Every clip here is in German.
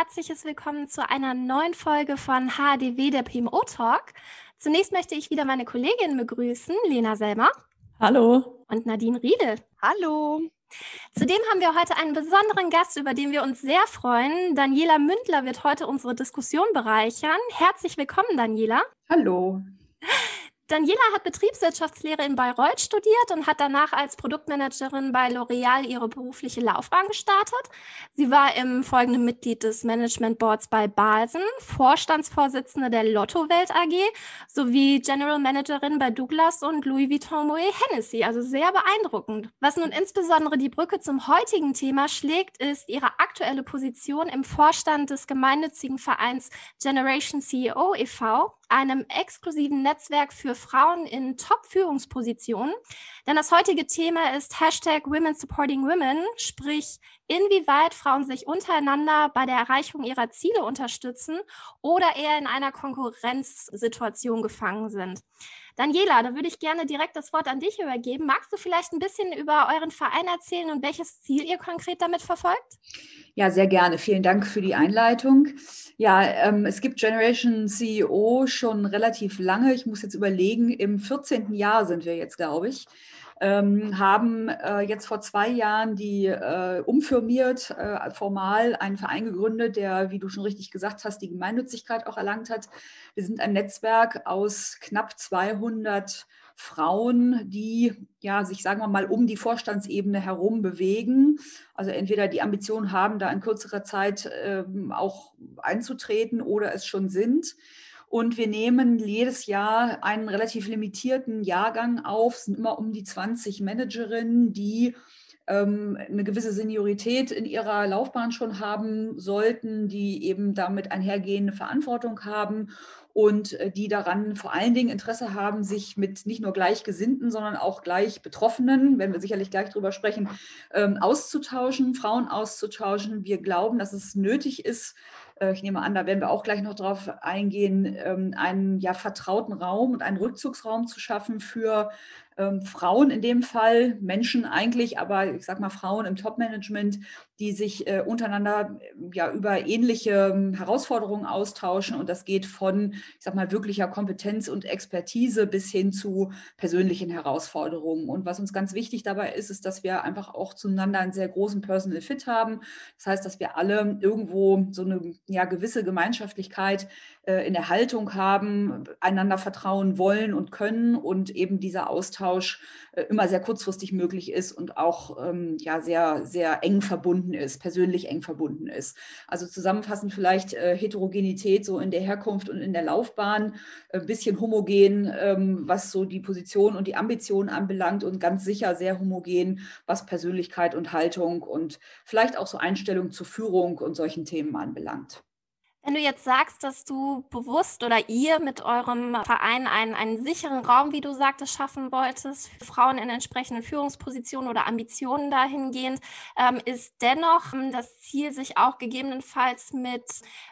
herzliches Willkommen zu einer neuen Folge von HDW, der PMO Talk. Zunächst möchte ich wieder meine Kolleginnen begrüßen, Lena Selmer. Hallo. Und Nadine Riedel. Hallo. Zudem haben wir heute einen besonderen Gast, über den wir uns sehr freuen. Daniela Mündler wird heute unsere Diskussion bereichern. Herzlich willkommen, Daniela. Hallo. Daniela hat Betriebswirtschaftslehre in Bayreuth studiert und hat danach als Produktmanagerin bei L'Oreal ihre berufliche Laufbahn gestartet. Sie war im folgenden Mitglied des Management Boards bei Balsen, Vorstandsvorsitzende der Lotto Welt AG sowie General Managerin bei Douglas und Louis Vuitton Moet Hennessy. Also sehr beeindruckend. Was nun insbesondere die Brücke zum heutigen Thema schlägt, ist ihre aktuelle Position im Vorstand des gemeinnützigen Vereins Generation CEO e.V., einem exklusiven Netzwerk für Frauen in Top-Führungspositionen. Denn das heutige Thema ist Hashtag Women Supporting Women, sprich inwieweit Frauen sich untereinander bei der Erreichung ihrer Ziele unterstützen oder eher in einer Konkurrenzsituation gefangen sind. Daniela, da würde ich gerne direkt das Wort an dich übergeben. Magst du vielleicht ein bisschen über euren Verein erzählen und welches Ziel ihr konkret damit verfolgt? Ja, sehr gerne. Vielen Dank für die Einleitung. Ja, ähm, es gibt Generation CEO schon relativ lange. Ich muss jetzt überlegen, im 14. Jahr sind wir jetzt, glaube ich ähm, haben äh, jetzt vor zwei Jahren die äh, umfirmiert, äh, formal einen Verein gegründet, der, wie du schon richtig gesagt hast, die Gemeinnützigkeit auch erlangt hat. Wir sind ein Netzwerk aus knapp 200 Frauen, die ja sich, sagen wir mal, um die Vorstandsebene herum bewegen. Also entweder die Ambition haben, da in kürzerer Zeit ähm, auch einzutreten oder es schon sind. Und wir nehmen jedes Jahr einen relativ limitierten Jahrgang auf. Es sind immer um die 20 Managerinnen, die ähm, eine gewisse Seniorität in ihrer Laufbahn schon haben sollten, die eben damit einhergehende Verantwortung haben und äh, die daran vor allen Dingen Interesse haben, sich mit nicht nur Gleichgesinnten, sondern auch gleich Betroffenen, wenn wir sicherlich gleich darüber sprechen, ähm, auszutauschen, Frauen auszutauschen. Wir glauben, dass es nötig ist, ich nehme an, da werden wir auch gleich noch drauf eingehen, ähm, einen ja vertrauten Raum und einen Rückzugsraum zu schaffen für ähm, Frauen in dem Fall, Menschen eigentlich, aber ich sage mal Frauen im Top-Management, die sich äh, untereinander ja über ähnliche ähm, Herausforderungen austauschen. Und das geht von, ich sage mal, wirklicher Kompetenz und Expertise bis hin zu persönlichen Herausforderungen. Und was uns ganz wichtig dabei ist, ist, dass wir einfach auch zueinander einen sehr großen Personal Fit haben. Das heißt, dass wir alle irgendwo so eine ja, gewisse Gemeinschaftlichkeit äh, in der Haltung haben, einander vertrauen wollen und können und eben dieser Austausch äh, immer sehr kurzfristig möglich ist und auch ähm, ja sehr, sehr eng verbunden ist, persönlich eng verbunden ist. Also zusammenfassend vielleicht äh, Heterogenität so in der Herkunft und in der Laufbahn, ein bisschen homogen, ähm, was so die Position und die Ambition anbelangt und ganz sicher sehr homogen, was Persönlichkeit und Haltung und vielleicht auch so Einstellung zur Führung und solchen Themen anbelangt. Wenn du jetzt sagst, dass du bewusst oder ihr mit eurem Verein einen, einen sicheren Raum, wie du sagtest, schaffen wolltest, für Frauen in entsprechenden Führungspositionen oder Ambitionen dahingehend, ähm, ist dennoch ähm, das Ziel, sich auch gegebenenfalls mit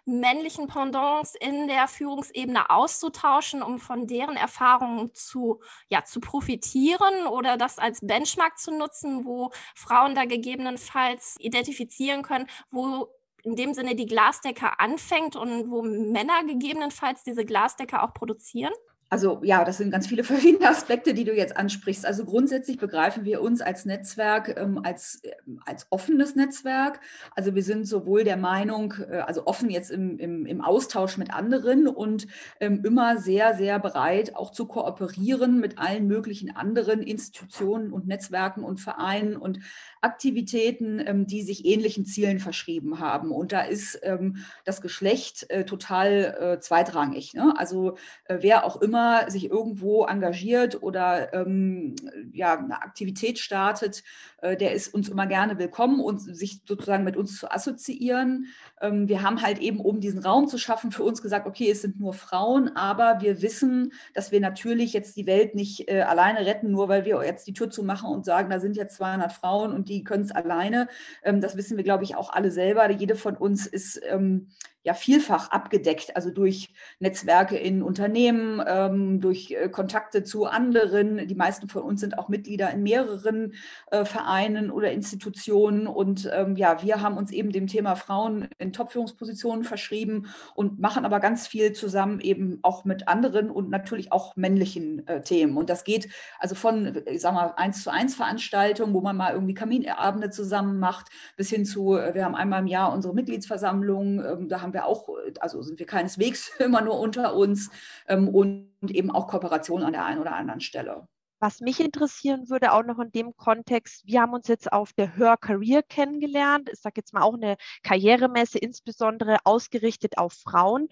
männlichen Pendants in der Führungsebene auszutauschen, um von deren Erfahrungen zu, ja, zu profitieren oder das als Benchmark zu nutzen, wo Frauen da gegebenenfalls identifizieren können, wo in dem Sinne die Glasdecke anfängt und wo Männer gegebenenfalls diese Glasdecke auch produzieren? Also ja, das sind ganz viele verschiedene Aspekte, die du jetzt ansprichst. Also grundsätzlich begreifen wir uns als Netzwerk ähm, als, äh, als offenes Netzwerk. Also wir sind sowohl der Meinung, äh, also offen jetzt im, im, im Austausch mit anderen und ähm, immer sehr, sehr bereit, auch zu kooperieren mit allen möglichen anderen Institutionen und Netzwerken und Vereinen und Aktivitäten, ähm, die sich ähnlichen Zielen verschrieben haben. Und da ist ähm, das Geschlecht äh, total äh, zweitrangig. Ne? Also äh, wer auch immer sich irgendwo engagiert oder ähm, ja, eine Aktivität startet, äh, der ist uns immer gerne willkommen und sich sozusagen mit uns zu assoziieren. Ähm, wir haben halt eben, um diesen Raum zu schaffen, für uns gesagt, okay, es sind nur Frauen, aber wir wissen, dass wir natürlich jetzt die Welt nicht äh, alleine retten, nur weil wir jetzt die Tür zumachen und sagen, da sind jetzt 200 Frauen und die können es alleine. Ähm, das wissen wir, glaube ich, auch alle selber. Jede von uns ist ähm, ja vielfach abgedeckt, also durch Netzwerke in Unternehmen, ähm, durch äh, Kontakte zu anderen. Die meisten von uns sind auch Mitglieder in mehreren äh, Vereinen oder Institutionen. Und ähm, ja, wir haben uns eben dem Thema Frauen in Topführungspositionen verschrieben und machen aber ganz viel zusammen eben auch mit anderen und natürlich auch männlichen äh, Themen. Und das geht also von, ich sag mal, eins zu eins Veranstaltungen, wo man mal irgendwie Kaminabende zusammen macht, bis hin zu, äh, wir haben einmal im Jahr unsere Mitgliedsversammlung, ähm, da haben wir auch, also sind wir keineswegs immer nur unter uns ähm, und eben auch Kooperation an der einen oder anderen Stelle. Was mich interessieren würde, auch noch in dem Kontext, wir haben uns jetzt auf der Hör Career kennengelernt. Ich sage jetzt mal auch eine Karrieremesse, insbesondere ausgerichtet auf Frauen.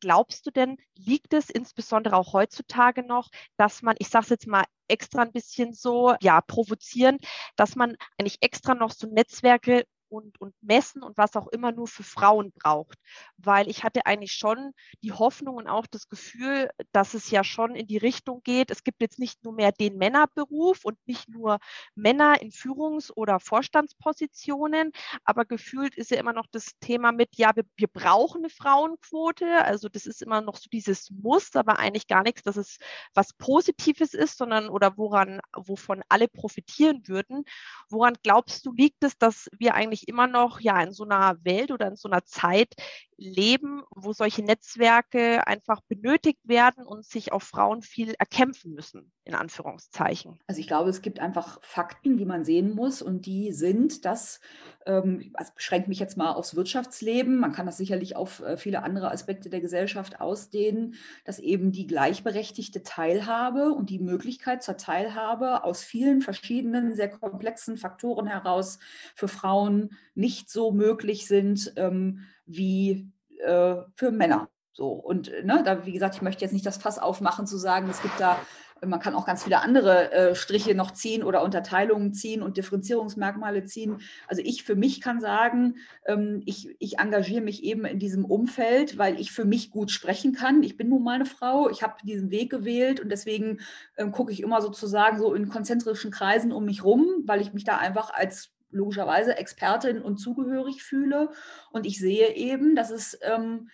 Glaubst du denn, liegt es insbesondere auch heutzutage noch, dass man, ich sage es jetzt mal extra ein bisschen so, ja, provozieren, dass man eigentlich extra noch so Netzwerke und, und Messen und was auch immer nur für Frauen braucht. Weil ich hatte eigentlich schon die Hoffnung und auch das Gefühl, dass es ja schon in die Richtung geht. Es gibt jetzt nicht nur mehr den Männerberuf und nicht nur Männer in Führungs- oder Vorstandspositionen, aber gefühlt ist ja immer noch das Thema mit, ja, wir, wir brauchen eine Frauenquote. Also das ist immer noch so dieses Muss, aber eigentlich gar nichts, dass es was Positives ist, sondern oder woran, wovon alle profitieren würden. Woran glaubst du, liegt es, dass wir eigentlich eigentlich immer noch ja in so einer Welt oder in so einer Zeit leben, wo solche Netzwerke einfach benötigt werden und sich auf Frauen viel erkämpfen müssen, in Anführungszeichen. Also ich glaube, es gibt einfach Fakten, die man sehen muss und die sind, dass, ähm, also beschränkt mich jetzt mal aufs Wirtschaftsleben, man kann das sicherlich auf äh, viele andere Aspekte der Gesellschaft ausdehnen, dass eben die gleichberechtigte Teilhabe und die Möglichkeit zur Teilhabe aus vielen verschiedenen, sehr komplexen Faktoren heraus für Frauen nicht so möglich sind ähm, wie äh, für Männer. So, und ne, da, wie gesagt, ich möchte jetzt nicht das Fass aufmachen, zu sagen, es gibt da, man kann auch ganz viele andere äh, Striche noch ziehen oder Unterteilungen ziehen und Differenzierungsmerkmale ziehen. Also ich für mich kann sagen, ähm, ich, ich engagiere mich eben in diesem Umfeld, weil ich für mich gut sprechen kann. Ich bin nun mal eine Frau, ich habe diesen Weg gewählt und deswegen ähm, gucke ich immer sozusagen so in konzentrischen Kreisen um mich rum, weil ich mich da einfach als logischerweise Expertin und zugehörig fühle. Und ich sehe eben, dass es, ähm,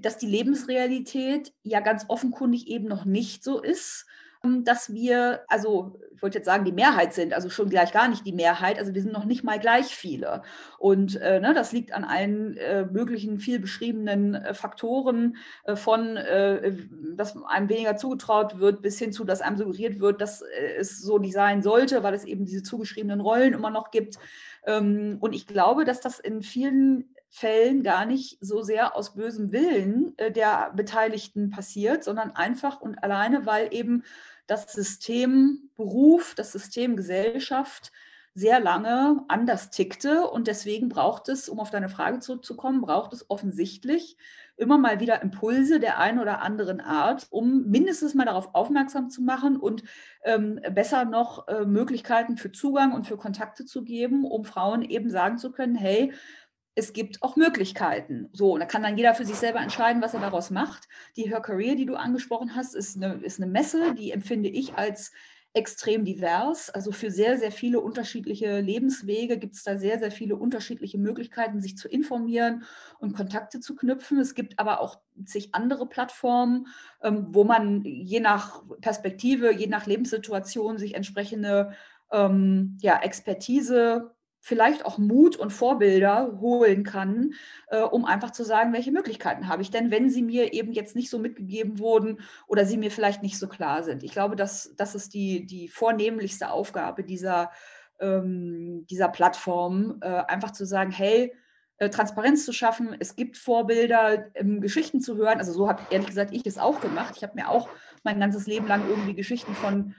dass die Lebensrealität ja ganz offenkundig eben noch nicht so ist, dass wir, also ich wollte jetzt sagen, die Mehrheit sind, also schon gleich gar nicht die Mehrheit, also wir sind noch nicht mal gleich viele. Und äh, ne, das liegt an allen äh, möglichen viel beschriebenen äh, Faktoren äh, von, äh, dass einem weniger zugetraut wird, bis hin zu, dass einem suggeriert wird, dass äh, es so nicht sein sollte, weil es eben diese zugeschriebenen Rollen immer noch gibt. Ähm, und ich glaube, dass das in vielen Fällen gar nicht so sehr aus bösem Willen der Beteiligten passiert, sondern einfach und alleine, weil eben das System Beruf, das System Gesellschaft sehr lange anders tickte. Und deswegen braucht es, um auf deine Frage zurückzukommen, braucht es offensichtlich immer mal wieder Impulse der einen oder anderen Art, um mindestens mal darauf aufmerksam zu machen und ähm, besser noch äh, Möglichkeiten für Zugang und für Kontakte zu geben, um Frauen eben sagen zu können, hey, es gibt auch Möglichkeiten. So, da kann dann jeder für sich selber entscheiden, was er daraus macht. Die Her Career, die du angesprochen hast, ist eine, ist eine Messe, die empfinde ich als extrem divers. Also für sehr, sehr viele unterschiedliche Lebenswege gibt es da sehr, sehr viele unterschiedliche Möglichkeiten, sich zu informieren und Kontakte zu knüpfen. Es gibt aber auch zig andere Plattformen, ähm, wo man je nach Perspektive, je nach Lebenssituation sich entsprechende ähm, ja, Expertise vielleicht auch Mut und Vorbilder holen kann, äh, um einfach zu sagen, welche Möglichkeiten habe ich denn, wenn sie mir eben jetzt nicht so mitgegeben wurden oder sie mir vielleicht nicht so klar sind. Ich glaube, dass das ist die, die vornehmlichste Aufgabe dieser, ähm, dieser Plattform, äh, einfach zu sagen, hey, äh, Transparenz zu schaffen. Es gibt Vorbilder, ähm, Geschichten zu hören. Also so habe ehrlich gesagt ich es auch gemacht. Ich habe mir auch mein ganzes Leben lang irgendwie Geschichten von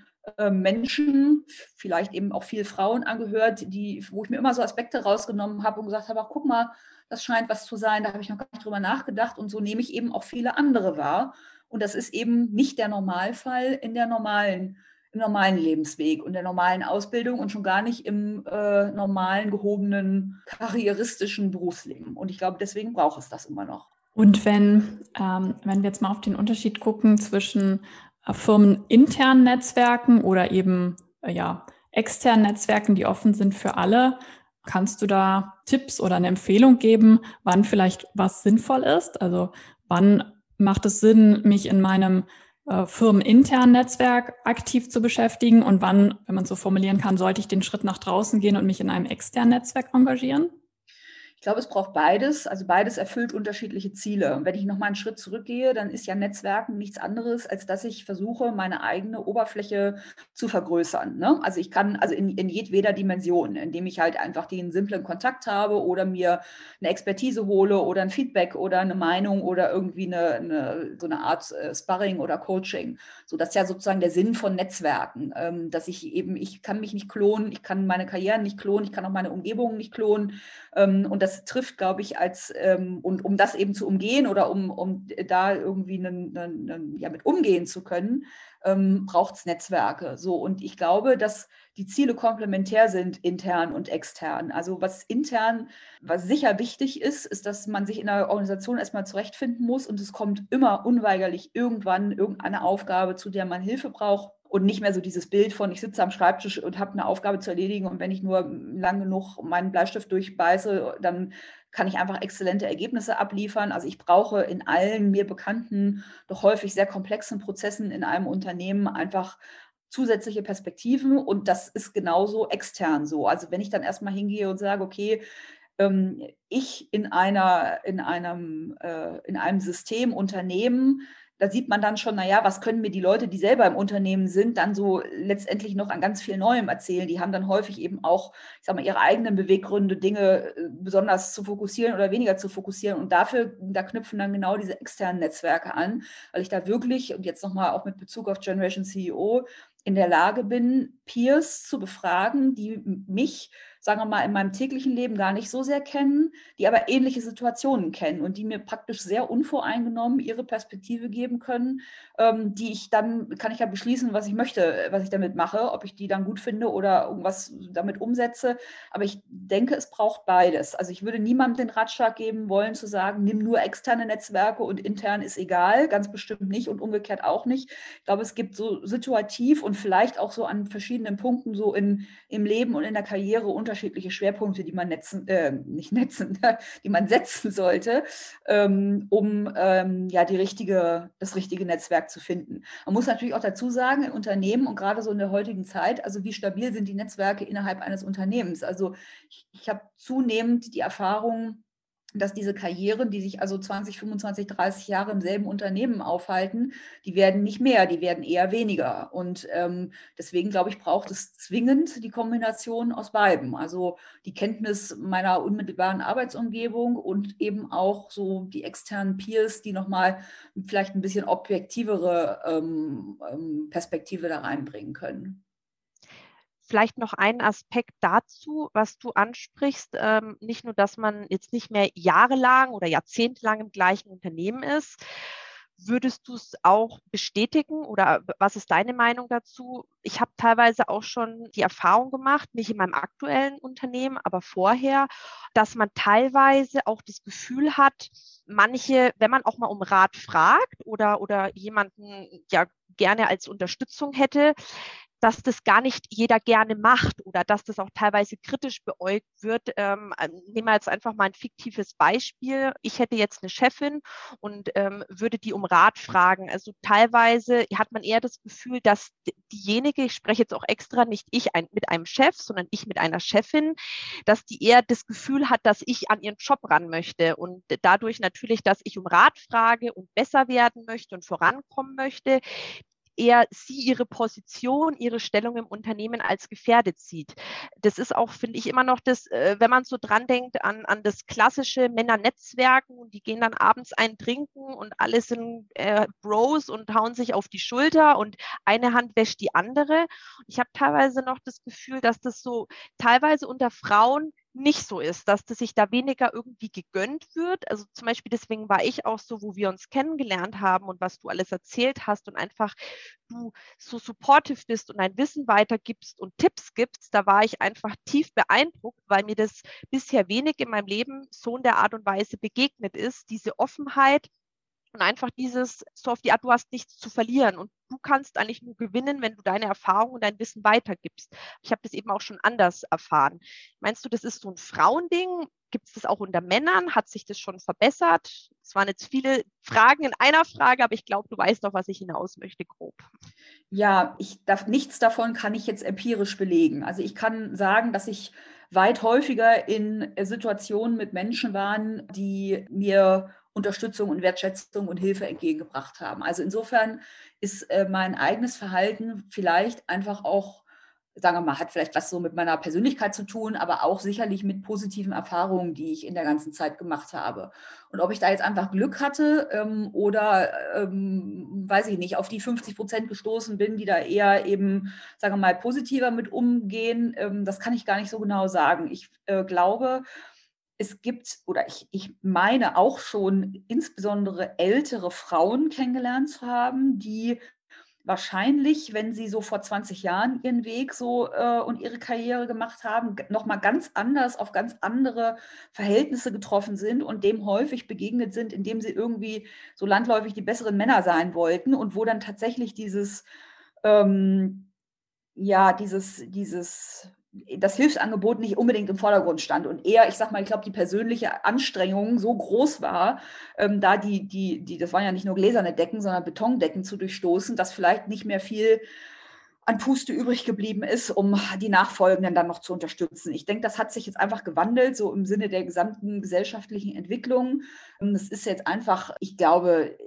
Menschen, vielleicht eben auch viele Frauen angehört, die, wo ich mir immer so Aspekte rausgenommen habe und gesagt habe, ach, guck mal, das scheint was zu sein, da habe ich noch gar nicht drüber nachgedacht und so nehme ich eben auch viele andere wahr. Und das ist eben nicht der Normalfall in der normalen, im normalen Lebensweg und der normalen Ausbildung und schon gar nicht im äh, normalen, gehobenen, karrieristischen Berufsleben. Und ich glaube, deswegen braucht es das immer noch. Und wenn, ähm, wenn wir jetzt mal auf den Unterschied gucken zwischen firmeninternen Netzwerken oder eben äh, ja, externen Netzwerken, die offen sind für alle. Kannst du da Tipps oder eine Empfehlung geben, wann vielleicht was sinnvoll ist? Also wann macht es Sinn, mich in meinem äh, firmeninternen Netzwerk aktiv zu beschäftigen und wann, wenn man so formulieren kann, sollte ich den Schritt nach draußen gehen und mich in einem externen Netzwerk engagieren? Ich glaube, es braucht beides. Also beides erfüllt unterschiedliche Ziele. Und wenn ich nochmal einen Schritt zurückgehe, dann ist ja Netzwerken nichts anderes, als dass ich versuche, meine eigene Oberfläche zu vergrößern. Ne? Also ich kann, also in, in jedweder Dimension, indem ich halt einfach den simplen Kontakt habe oder mir eine Expertise hole oder ein Feedback oder eine Meinung oder irgendwie eine, eine so eine Art äh, Sparring oder Coaching. So, das ist ja sozusagen der Sinn von Netzwerken, ähm, dass ich eben, ich kann mich nicht klonen, ich kann meine Karrieren nicht klonen, ich kann auch meine Umgebung nicht klonen. Ähm, und das trifft, glaube ich, als, ähm, und um das eben zu umgehen oder um, um da irgendwie einen, einen, ja, mit umgehen zu können, ähm, braucht es Netzwerke. So, und ich glaube, dass die Ziele komplementär sind, intern und extern. Also was intern, was sicher wichtig ist, ist, dass man sich in der Organisation erstmal zurechtfinden muss und es kommt immer unweigerlich irgendwann irgendeine Aufgabe, zu der man Hilfe braucht und nicht mehr so dieses Bild von, ich sitze am Schreibtisch und habe eine Aufgabe zu erledigen und wenn ich nur lang genug meinen Bleistift durchbeiße, dann kann ich einfach exzellente Ergebnisse abliefern. Also ich brauche in allen mir bekannten, doch häufig sehr komplexen Prozessen in einem Unternehmen einfach zusätzliche Perspektiven und das ist genauso extern so. Also wenn ich dann erstmal hingehe und sage, okay, ähm, ich in einer, in einem, äh, in einem System, Unternehmen, da sieht man dann schon, naja, was können mir die Leute, die selber im Unternehmen sind, dann so letztendlich noch an ganz viel Neuem erzählen. Die haben dann häufig eben auch, ich sag mal, ihre eigenen Beweggründe, Dinge äh, besonders zu fokussieren oder weniger zu fokussieren. Und dafür, da knüpfen dann genau diese externen Netzwerke an, weil ich da wirklich, und jetzt nochmal auch mit Bezug auf Generation CEO, in der Lage bin, Peers zu befragen, die mich sagen wir mal, in meinem täglichen Leben gar nicht so sehr kennen, die aber ähnliche Situationen kennen und die mir praktisch sehr unvoreingenommen ihre Perspektive geben können, ähm, die ich dann, kann ich ja beschließen, was ich möchte, was ich damit mache, ob ich die dann gut finde oder irgendwas damit umsetze. Aber ich denke, es braucht beides. Also ich würde niemandem den Ratschlag geben wollen, zu sagen, nimm nur externe Netzwerke und intern ist egal, ganz bestimmt nicht und umgekehrt auch nicht. Ich glaube, es gibt so situativ und vielleicht auch so an verschiedenen Punkten so in, im Leben und in der Karriere unter unterschiedliche Schwerpunkte, die man netzen, äh, nicht netzen, die man setzen sollte, ähm, um ähm, ja die richtige, das richtige Netzwerk zu finden. Man muss natürlich auch dazu sagen, in Unternehmen und gerade so in der heutigen Zeit, also wie stabil sind die Netzwerke innerhalb eines Unternehmens? Also ich, ich habe zunehmend die Erfahrung, dass diese Karrieren, die sich also 20, 25, 30 Jahre im selben Unternehmen aufhalten, die werden nicht mehr, die werden eher weniger. Und ähm, deswegen, glaube ich, braucht es zwingend die Kombination aus beiden. Also die Kenntnis meiner unmittelbaren Arbeitsumgebung und eben auch so die externen Peers, die nochmal vielleicht ein bisschen objektivere ähm, ähm Perspektive da reinbringen können. Vielleicht noch ein Aspekt dazu, was du ansprichst. Ähm, nicht nur, dass man jetzt nicht mehr jahrelang oder jahrzehntelang im gleichen Unternehmen ist. Würdest du es auch bestätigen oder was ist deine Meinung dazu? Ich habe teilweise auch schon die Erfahrung gemacht, nicht in meinem aktuellen Unternehmen, aber vorher, dass man teilweise auch das Gefühl hat, manche, wenn man auch mal um Rat fragt oder, oder jemanden ja gerne als Unterstützung hätte, dass das gar nicht jeder gerne macht oder dass das auch teilweise kritisch beäugt wird. Ähm, äh, nehmen wir jetzt einfach mal ein fiktives Beispiel. Ich hätte jetzt eine Chefin und ähm, würde die um Rat fragen. Also teilweise hat man eher das Gefühl, dass diejenige, ich spreche jetzt auch extra nicht ich ein, mit einem Chef, sondern ich mit einer Chefin, dass die eher das Gefühl hat, dass ich an ihren Job ran möchte und dadurch natürlich, dass ich um Rat frage und besser werden möchte und vorankommen möchte, eher sie ihre Position, ihre Stellung im Unternehmen als gefährdet sieht. Das ist auch, finde ich, immer noch das, äh, wenn man so dran denkt an, an das klassische Männernetzwerken die gehen dann abends ein trinken und alle sind äh, Bros und hauen sich auf die Schulter und eine Hand wäscht die andere. Ich habe teilweise noch das Gefühl, dass das so teilweise unter Frauen nicht so ist, dass das sich da weniger irgendwie gegönnt wird. Also zum Beispiel deswegen war ich auch so, wo wir uns kennengelernt haben und was du alles erzählt hast und einfach du so supportive bist und dein Wissen weitergibst und Tipps gibst, da war ich einfach tief beeindruckt, weil mir das bisher wenig in meinem Leben so in der Art und Weise begegnet ist, diese Offenheit Und einfach dieses, so auf die Art, du hast nichts zu verlieren und du kannst eigentlich nur gewinnen, wenn du deine Erfahrung und dein Wissen weitergibst. Ich habe das eben auch schon anders erfahren. Meinst du, das ist so ein Frauending? Gibt es das auch unter Männern? Hat sich das schon verbessert? Es waren jetzt viele Fragen in einer Frage, aber ich glaube, du weißt doch, was ich hinaus möchte, grob. Ja, ich darf nichts davon kann ich jetzt empirisch belegen. Also ich kann sagen, dass ich weit häufiger in Situationen mit Menschen waren, die mir Unterstützung und Wertschätzung und Hilfe entgegengebracht haben. Also insofern ist äh, mein eigenes Verhalten vielleicht einfach auch, sagen wir mal, hat vielleicht was so mit meiner Persönlichkeit zu tun, aber auch sicherlich mit positiven Erfahrungen, die ich in der ganzen Zeit gemacht habe. Und ob ich da jetzt einfach Glück hatte ähm, oder, ähm, weiß ich nicht, auf die 50 Prozent gestoßen bin, die da eher eben, sagen wir mal, positiver mit umgehen, ähm, das kann ich gar nicht so genau sagen. Ich äh, glaube, es gibt, oder ich, ich meine auch schon insbesondere ältere Frauen kennengelernt zu haben, die wahrscheinlich, wenn sie so vor 20 Jahren ihren Weg so äh, und ihre Karriere gemacht haben, nochmal ganz anders auf ganz andere Verhältnisse getroffen sind und dem häufig begegnet sind, indem sie irgendwie so landläufig die besseren Männer sein wollten und wo dann tatsächlich dieses, ähm, ja, dieses, dieses das Hilfsangebot nicht unbedingt im Vordergrund stand und eher, ich sag mal, ich glaube, die persönliche Anstrengung so groß war, ähm, da die, die, die, das waren ja nicht nur gläserne Decken, sondern Betondecken zu durchstoßen, dass vielleicht nicht mehr viel an Puste übrig geblieben ist, um die Nachfolgenden dann noch zu unterstützen. Ich denke, das hat sich jetzt einfach gewandelt, so im Sinne der gesamten gesellschaftlichen Entwicklung. Das ist jetzt einfach, ich glaube,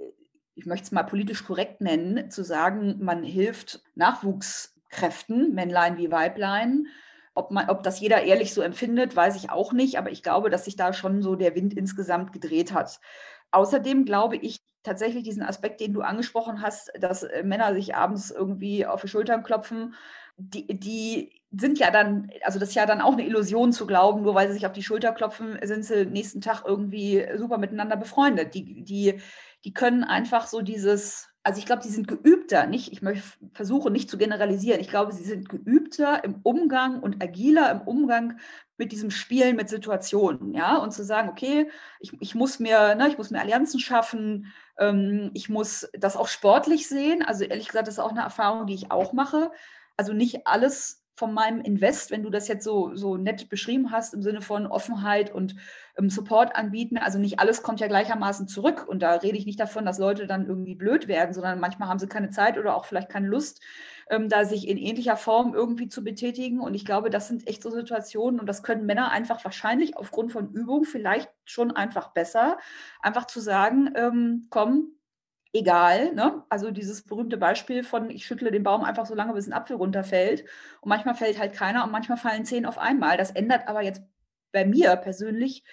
ich möchte es mal politisch korrekt nennen, zu sagen, man hilft Nachwuchskräften, Männlein wie Weiblein, ob, man, ob das jeder ehrlich so empfindet, weiß ich auch nicht, aber ich glaube, dass sich da schon so der Wind insgesamt gedreht hat. Außerdem glaube ich tatsächlich diesen Aspekt, den du angesprochen hast, dass äh, Männer sich abends irgendwie auf die Schultern klopfen, die, die sind ja dann, also das ist ja dann auch eine Illusion zu glauben, nur weil sie sich auf die Schulter klopfen, sind sie nächsten Tag irgendwie super miteinander befreundet. Die, die, die können einfach so dieses, also ich glaube, sie sind geübter, nicht, ich möchte versuche nicht zu generalisieren, ich glaube, sie sind geübter im Umgang und agiler im Umgang mit diesem Spielen mit Situationen, ja, und zu sagen, okay, ich, ich muss mir, ne, ich muss mir Allianzen schaffen, ähm, ich muss das auch sportlich sehen, also ehrlich gesagt, das ist auch eine Erfahrung, die ich auch mache, also nicht alles von meinem Invest, wenn du das jetzt so, so nett beschrieben hast, im Sinne von Offenheit und ähm, Support anbieten. Also nicht alles kommt ja gleichermaßen zurück. Und da rede ich nicht davon, dass Leute dann irgendwie blöd werden, sondern manchmal haben sie keine Zeit oder auch vielleicht keine Lust, ähm, da sich in ähnlicher Form irgendwie zu betätigen. Und ich glaube, das sind echt so Situationen und das können Männer einfach wahrscheinlich aufgrund von Übung vielleicht schon einfach besser. Einfach zu sagen, ähm, komm, egal. Ne? Also dieses berühmte Beispiel von, ich schüttle den Baum einfach so lange, bis ein Apfel runterfällt. Und manchmal fällt halt keiner und manchmal fallen zehn auf einmal. Das ändert aber jetzt bei mir persönlich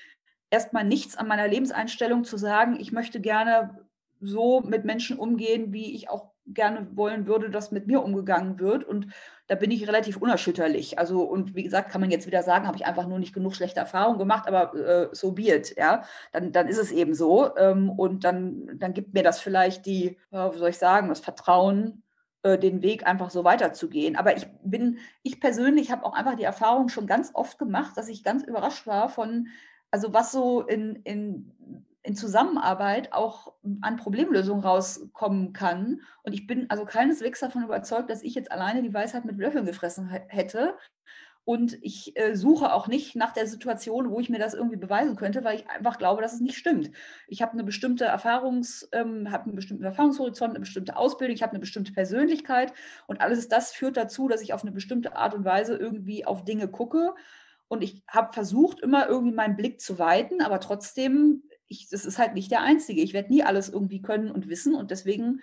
erstmal nichts an meiner Lebenseinstellung zu sagen, ich möchte gerne so mit Menschen umgehen, wie ich auch gerne wollen würde, dass mit mir umgegangen wird. Und da bin ich relativ unerschütterlich. Also, und wie gesagt, kann man jetzt wieder sagen, habe ich einfach nur nicht genug schlechte Erfahrungen gemacht, aber äh, so be ja. Dann, dann ist es eben so. Ähm, und dann, dann gibt mir das vielleicht die, äh, wie soll ich sagen, das Vertrauen, äh, den Weg einfach so weiterzugehen. Aber ich bin, ich persönlich habe auch einfach die Erfahrung schon ganz oft gemacht, dass ich ganz überrascht war von, also was so in, in in Zusammenarbeit auch an Problemlösungen rauskommen kann. Und ich bin also keineswegs davon überzeugt, dass ich jetzt alleine die Weisheit mit Löffeln gefressen hätte. Und ich äh, suche auch nicht nach der Situation, wo ich mir das irgendwie beweisen könnte, weil ich einfach glaube, dass es nicht stimmt. Ich habe eine bestimmte Erfahrungs, ähm, habe einen bestimmten Erfahrungshorizont, eine bestimmte Ausbildung, ich habe eine bestimmte Persönlichkeit und alles das führt dazu, dass ich auf eine bestimmte Art und Weise irgendwie auf Dinge gucke. Und ich habe versucht, immer irgendwie meinen Blick zu weiten, aber trotzdem ich, das ist halt nicht der Einzige. Ich werde nie alles irgendwie können und wissen und deswegen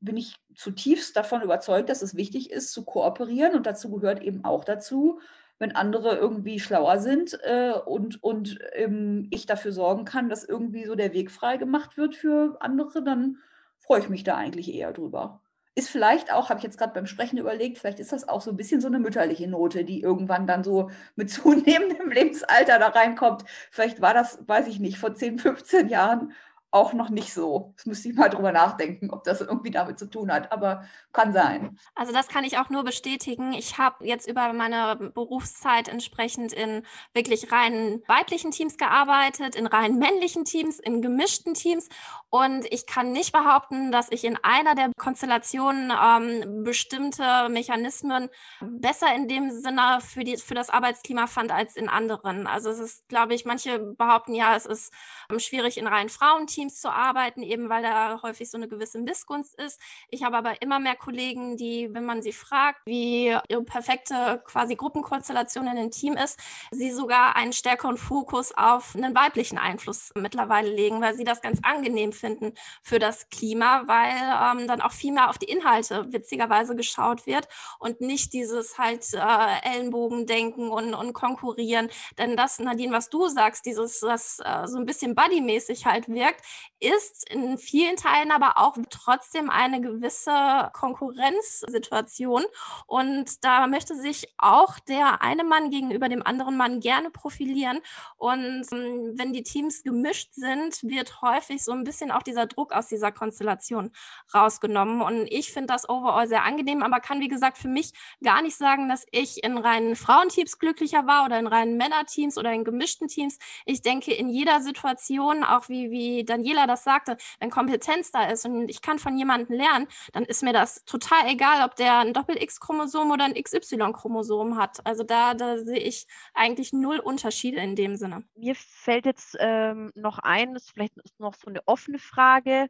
bin ich zutiefst davon überzeugt, dass es wichtig ist, zu kooperieren und dazu gehört eben auch dazu, wenn andere irgendwie schlauer sind äh, und, und ähm, ich dafür sorgen kann, dass irgendwie so der Weg frei gemacht wird für andere, dann freue ich mich da eigentlich eher drüber ist vielleicht auch, habe ich jetzt gerade beim Sprechen überlegt, vielleicht ist das auch so ein bisschen so eine mütterliche Note, die irgendwann dann so mit zunehmendem Lebensalter da reinkommt. Vielleicht war das, weiß ich nicht, vor 10, 15 Jahren auch noch nicht so. Das müsste ich mal drüber nachdenken, ob das irgendwie damit zu tun hat, aber kann sein. Also das kann ich auch nur bestätigen. Ich habe jetzt über meine Berufszeit entsprechend in wirklich rein weiblichen Teams gearbeitet, in rein männlichen Teams, in gemischten Teams und ich kann nicht behaupten, dass ich in einer der Konstellationen ähm, bestimmte Mechanismen besser in dem Sinne für, die, für das Arbeitsklima fand als in anderen. Also es ist, glaube ich, manche behaupten ja, es ist ähm, schwierig in rein Frauenteams Teams zu arbeiten, eben weil da häufig so eine gewisse Missgunst ist. Ich habe aber immer mehr Kollegen, die, wenn man sie fragt, wie ihre perfekte quasi Gruppenkonstellation in einem Team ist, sie sogar einen stärkeren Fokus auf einen weiblichen Einfluss mittlerweile legen, weil sie das ganz angenehm finden für das Klima, weil ähm, dann auch viel mehr auf die Inhalte witzigerweise geschaut wird und nicht dieses halt äh, Ellenbogendenken und, und konkurrieren. Denn das, Nadine, was du sagst, dieses, was äh, so ein bisschen buddymäßig halt wirkt, ist in vielen Teilen aber auch trotzdem eine gewisse Konkurrenzsituation. Und da möchte sich auch der eine Mann gegenüber dem anderen Mann gerne profilieren. Und ähm, wenn die Teams gemischt sind, wird häufig so ein bisschen auch dieser Druck aus dieser Konstellation rausgenommen. Und ich finde das overall sehr angenehm, aber kann, wie gesagt, für mich gar nicht sagen, dass ich in reinen Frauenteams glücklicher war oder in reinen Männerteams oder in gemischten Teams. Ich denke, in jeder Situation, auch wie, wie Daniela das sagte, wenn Kompetenz da ist und ich kann von jemandem lernen, dann ist mir das total egal, ob der ein Doppel-X-Chromosom oder ein XY-Chromosom hat. Also da, da sehe ich eigentlich null Unterschiede in dem Sinne. Mir fällt jetzt ähm, noch ein, das ist vielleicht noch so eine offene Frage.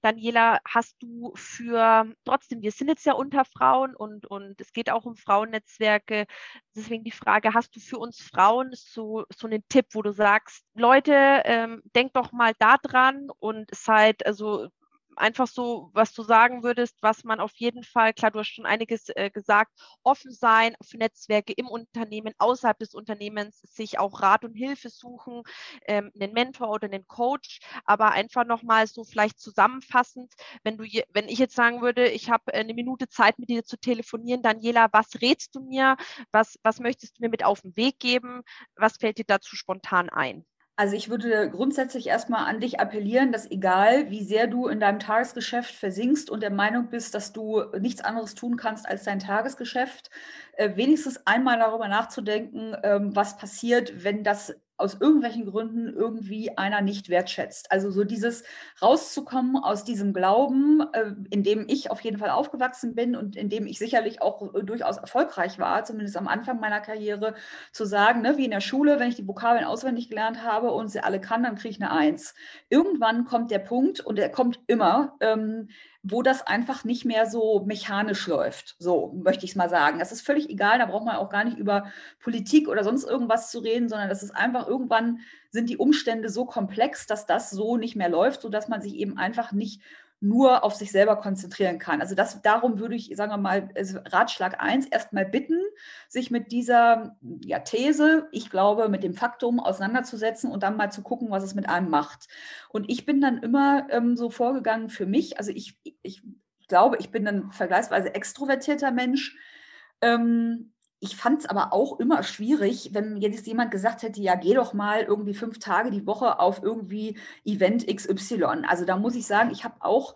Daniela, hast du für, trotzdem, wir sind jetzt ja unter Frauen und, und es geht auch um Frauennetzwerke. Deswegen die Frage, hast du für uns Frauen so, so einen Tipp, wo du sagst, Leute, ähm, denkt doch mal da dran und seid, also einfach so, was du sagen würdest, was man auf jeden Fall, klar, du hast schon einiges äh, gesagt, offen sein für Netzwerke im Unternehmen, außerhalb des Unternehmens, sich auch Rat und Hilfe suchen, ähm, einen Mentor oder einen Coach, aber einfach nochmal so vielleicht zusammenfassend, wenn du, wenn ich jetzt sagen würde, ich habe eine Minute Zeit mit dir zu telefonieren, Daniela, was rätst du mir? Was, was möchtest du mir mit auf den Weg geben? Was fällt dir dazu spontan ein? Also ich würde grundsätzlich erstmal an dich appellieren, dass egal wie sehr du in deinem Tagesgeschäft versinkst und der Meinung bist, dass du nichts anderes tun kannst als dein Tagesgeschäft, äh, wenigstens einmal darüber nachzudenken, ähm, was passiert, wenn das aus irgendwelchen Gründen irgendwie einer nicht wertschätzt. Also so dieses rauszukommen aus diesem Glauben, äh, in dem ich auf jeden Fall aufgewachsen bin und in dem ich sicherlich auch äh, durchaus erfolgreich war, zumindest am Anfang meiner Karriere, zu sagen, ne, wie in der Schule, wenn ich die Vokabeln auswendig gelernt habe und sie alle kann, dann kriege ich eine Eins. Irgendwann kommt der Punkt, und der kommt immer, ähm, wo das einfach nicht mehr so mechanisch läuft. So möchte ich es mal sagen. Das ist völlig egal, da braucht man auch gar nicht über Politik oder sonst irgendwas zu reden, sondern das ist einfach irgendwann sind die Umstände so komplex, dass das so nicht mehr läuft, sodass man sich eben einfach nicht nur auf sich selber konzentrieren kann. Also das, darum würde ich, sagen wir mal, also Ratschlag 1 erstmal bitten, sich mit dieser ja, These, ich glaube, mit dem Faktum auseinanderzusetzen und dann mal zu gucken, was es mit einem macht. Und ich bin dann immer ähm, so vorgegangen für mich, also ich, ich glaube, ich bin ein vergleichsweise extrovertierter Mensch. Ähm, ich fand es aber auch immer schwierig, wenn jetzt jemand gesagt hätte, ja, geh doch mal irgendwie fünf Tage die Woche auf irgendwie Event XY. Also da muss ich sagen, ich habe auch,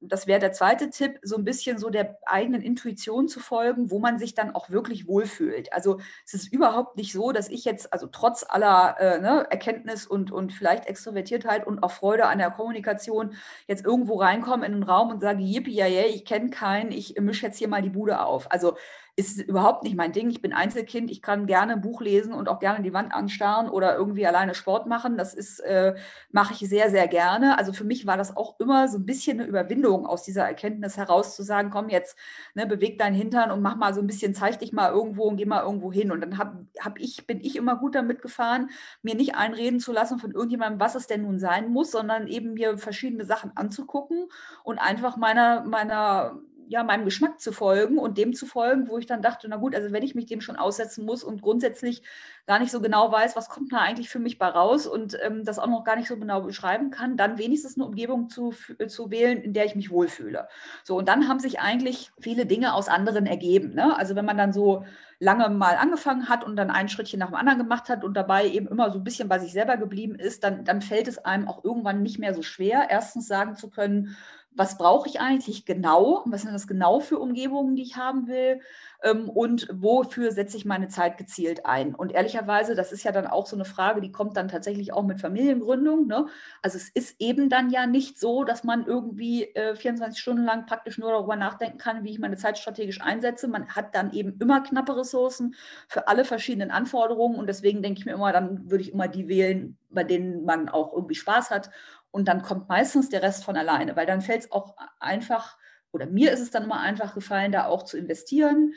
das wäre der zweite Tipp, so ein bisschen so der eigenen Intuition zu folgen, wo man sich dann auch wirklich wohlfühlt. Also es ist überhaupt nicht so, dass ich jetzt, also trotz aller äh, ne, Erkenntnis und, und vielleicht Extrovertiertheit und auch Freude an der Kommunikation jetzt irgendwo reinkomme in einen Raum und sage, yippie, ja, yeah, ich kenne keinen, ich mische jetzt hier mal die Bude auf. Also ist überhaupt nicht mein Ding. Ich bin Einzelkind, ich kann gerne ein Buch lesen und auch gerne die Wand anstarren oder irgendwie alleine Sport machen. Das ist, äh, mache ich sehr, sehr gerne. Also für mich war das auch immer so ein bisschen eine Überwindung aus dieser Erkenntnis heraus zu sagen, komm jetzt, ne, beweg deinen Hintern und mach mal so ein bisschen, zeig dich mal irgendwo und geh mal irgendwo hin. Und dann hab, hab ich, bin ich immer gut damit gefahren, mir nicht einreden zu lassen von irgendjemandem, was es denn nun sein muss, sondern eben mir verschiedene Sachen anzugucken und einfach meiner, meiner ja, meinem Geschmack zu folgen und dem zu folgen, wo ich dann dachte, na gut, also wenn ich mich dem schon aussetzen muss und grundsätzlich gar nicht so genau weiß, was kommt da eigentlich für mich bei raus und ähm, das auch noch gar nicht so genau beschreiben kann, dann wenigstens eine Umgebung zu, zu wählen, in der ich mich wohlfühle. So, und dann haben sich eigentlich viele Dinge aus anderen ergeben. Ne? Also wenn man dann so lange mal angefangen hat und dann ein Schrittchen nach dem anderen gemacht hat und dabei eben immer so ein bisschen bei sich selber geblieben ist, dann, dann fällt es einem auch irgendwann nicht mehr so schwer, erstens sagen zu können, was brauche ich eigentlich genau, was sind das genau für Umgebungen, die ich haben will ähm, und wofür setze ich meine Zeit gezielt ein. Und ehrlicherweise, das ist ja dann auch so eine Frage, die kommt dann tatsächlich auch mit Familiengründung. Ne? Also es ist eben dann ja nicht so, dass man irgendwie äh, 24 Stunden lang praktisch nur darüber nachdenken kann, wie ich meine Zeit strategisch einsetze. Man hat dann eben immer knappe Ressourcen für alle verschiedenen Anforderungen und deswegen denke ich mir immer, dann würde ich immer die wählen, bei denen man auch irgendwie Spaß hat und dann kommt meistens der Rest von alleine, weil dann fällt es auch einfach, oder mir ist es dann immer einfach gefallen, da auch zu investieren,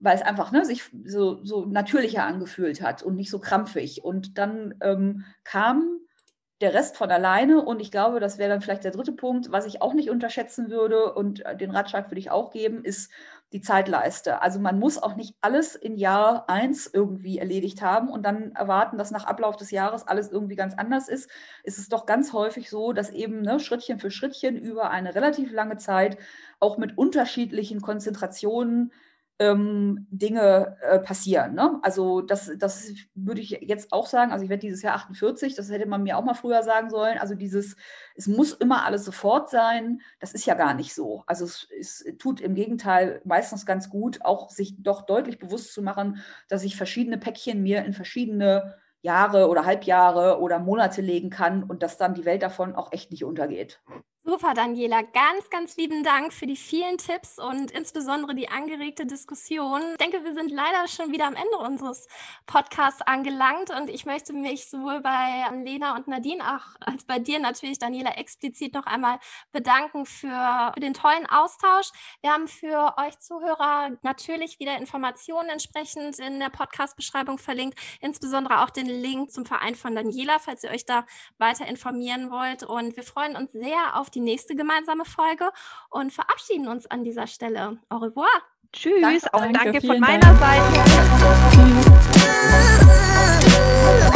weil es einfach ne, sich so, so natürlicher angefühlt hat und nicht so krampfig. Und dann ähm, kam der Rest von alleine. Und ich glaube, das wäre dann vielleicht der dritte Punkt, was ich auch nicht unterschätzen würde und äh, den Ratschlag würde ich auch geben, ist die Zeitleiste. Also man muss auch nicht alles in Jahr eins irgendwie erledigt haben und dann erwarten, dass nach Ablauf des Jahres alles irgendwie ganz anders ist. Es ist doch ganz häufig so, dass eben ne, Schrittchen für Schrittchen über eine relativ lange Zeit auch mit unterschiedlichen Konzentrationen ähm, Dinge äh, passieren. Ne? Also das, das würde ich jetzt auch sagen. Also ich werde dieses Jahr 48, das hätte man mir auch mal früher sagen sollen. Also dieses, es muss immer alles sofort sein, das ist ja gar nicht so. Also es, es tut im Gegenteil meistens ganz gut, auch sich doch deutlich bewusst zu machen, dass ich verschiedene Päckchen mir in verschiedene Jahre oder Halbjahre oder Monate legen kann und dass dann die Welt davon auch echt nicht untergeht. Super, Daniela. Ganz, ganz lieben Dank für die vielen Tipps und insbesondere die angeregte Diskussion. Ich denke, wir sind leider schon wieder am Ende unseres Podcasts angelangt und ich möchte mich sowohl bei Lena und Nadine auch als bei dir natürlich, Daniela, explizit noch einmal bedanken für, für den tollen Austausch. Wir haben für euch Zuhörer natürlich wieder Informationen entsprechend in der Podcast-Beschreibung verlinkt, insbesondere auch den Link zum Verein von Daniela, falls ihr euch da weiter informieren wollt. Und wir freuen uns sehr auf die nächste gemeinsame Folge und verabschieden uns an dieser Stelle. Au revoir. Tschüss, danke, auch danke, danke von meiner Dank. Seite.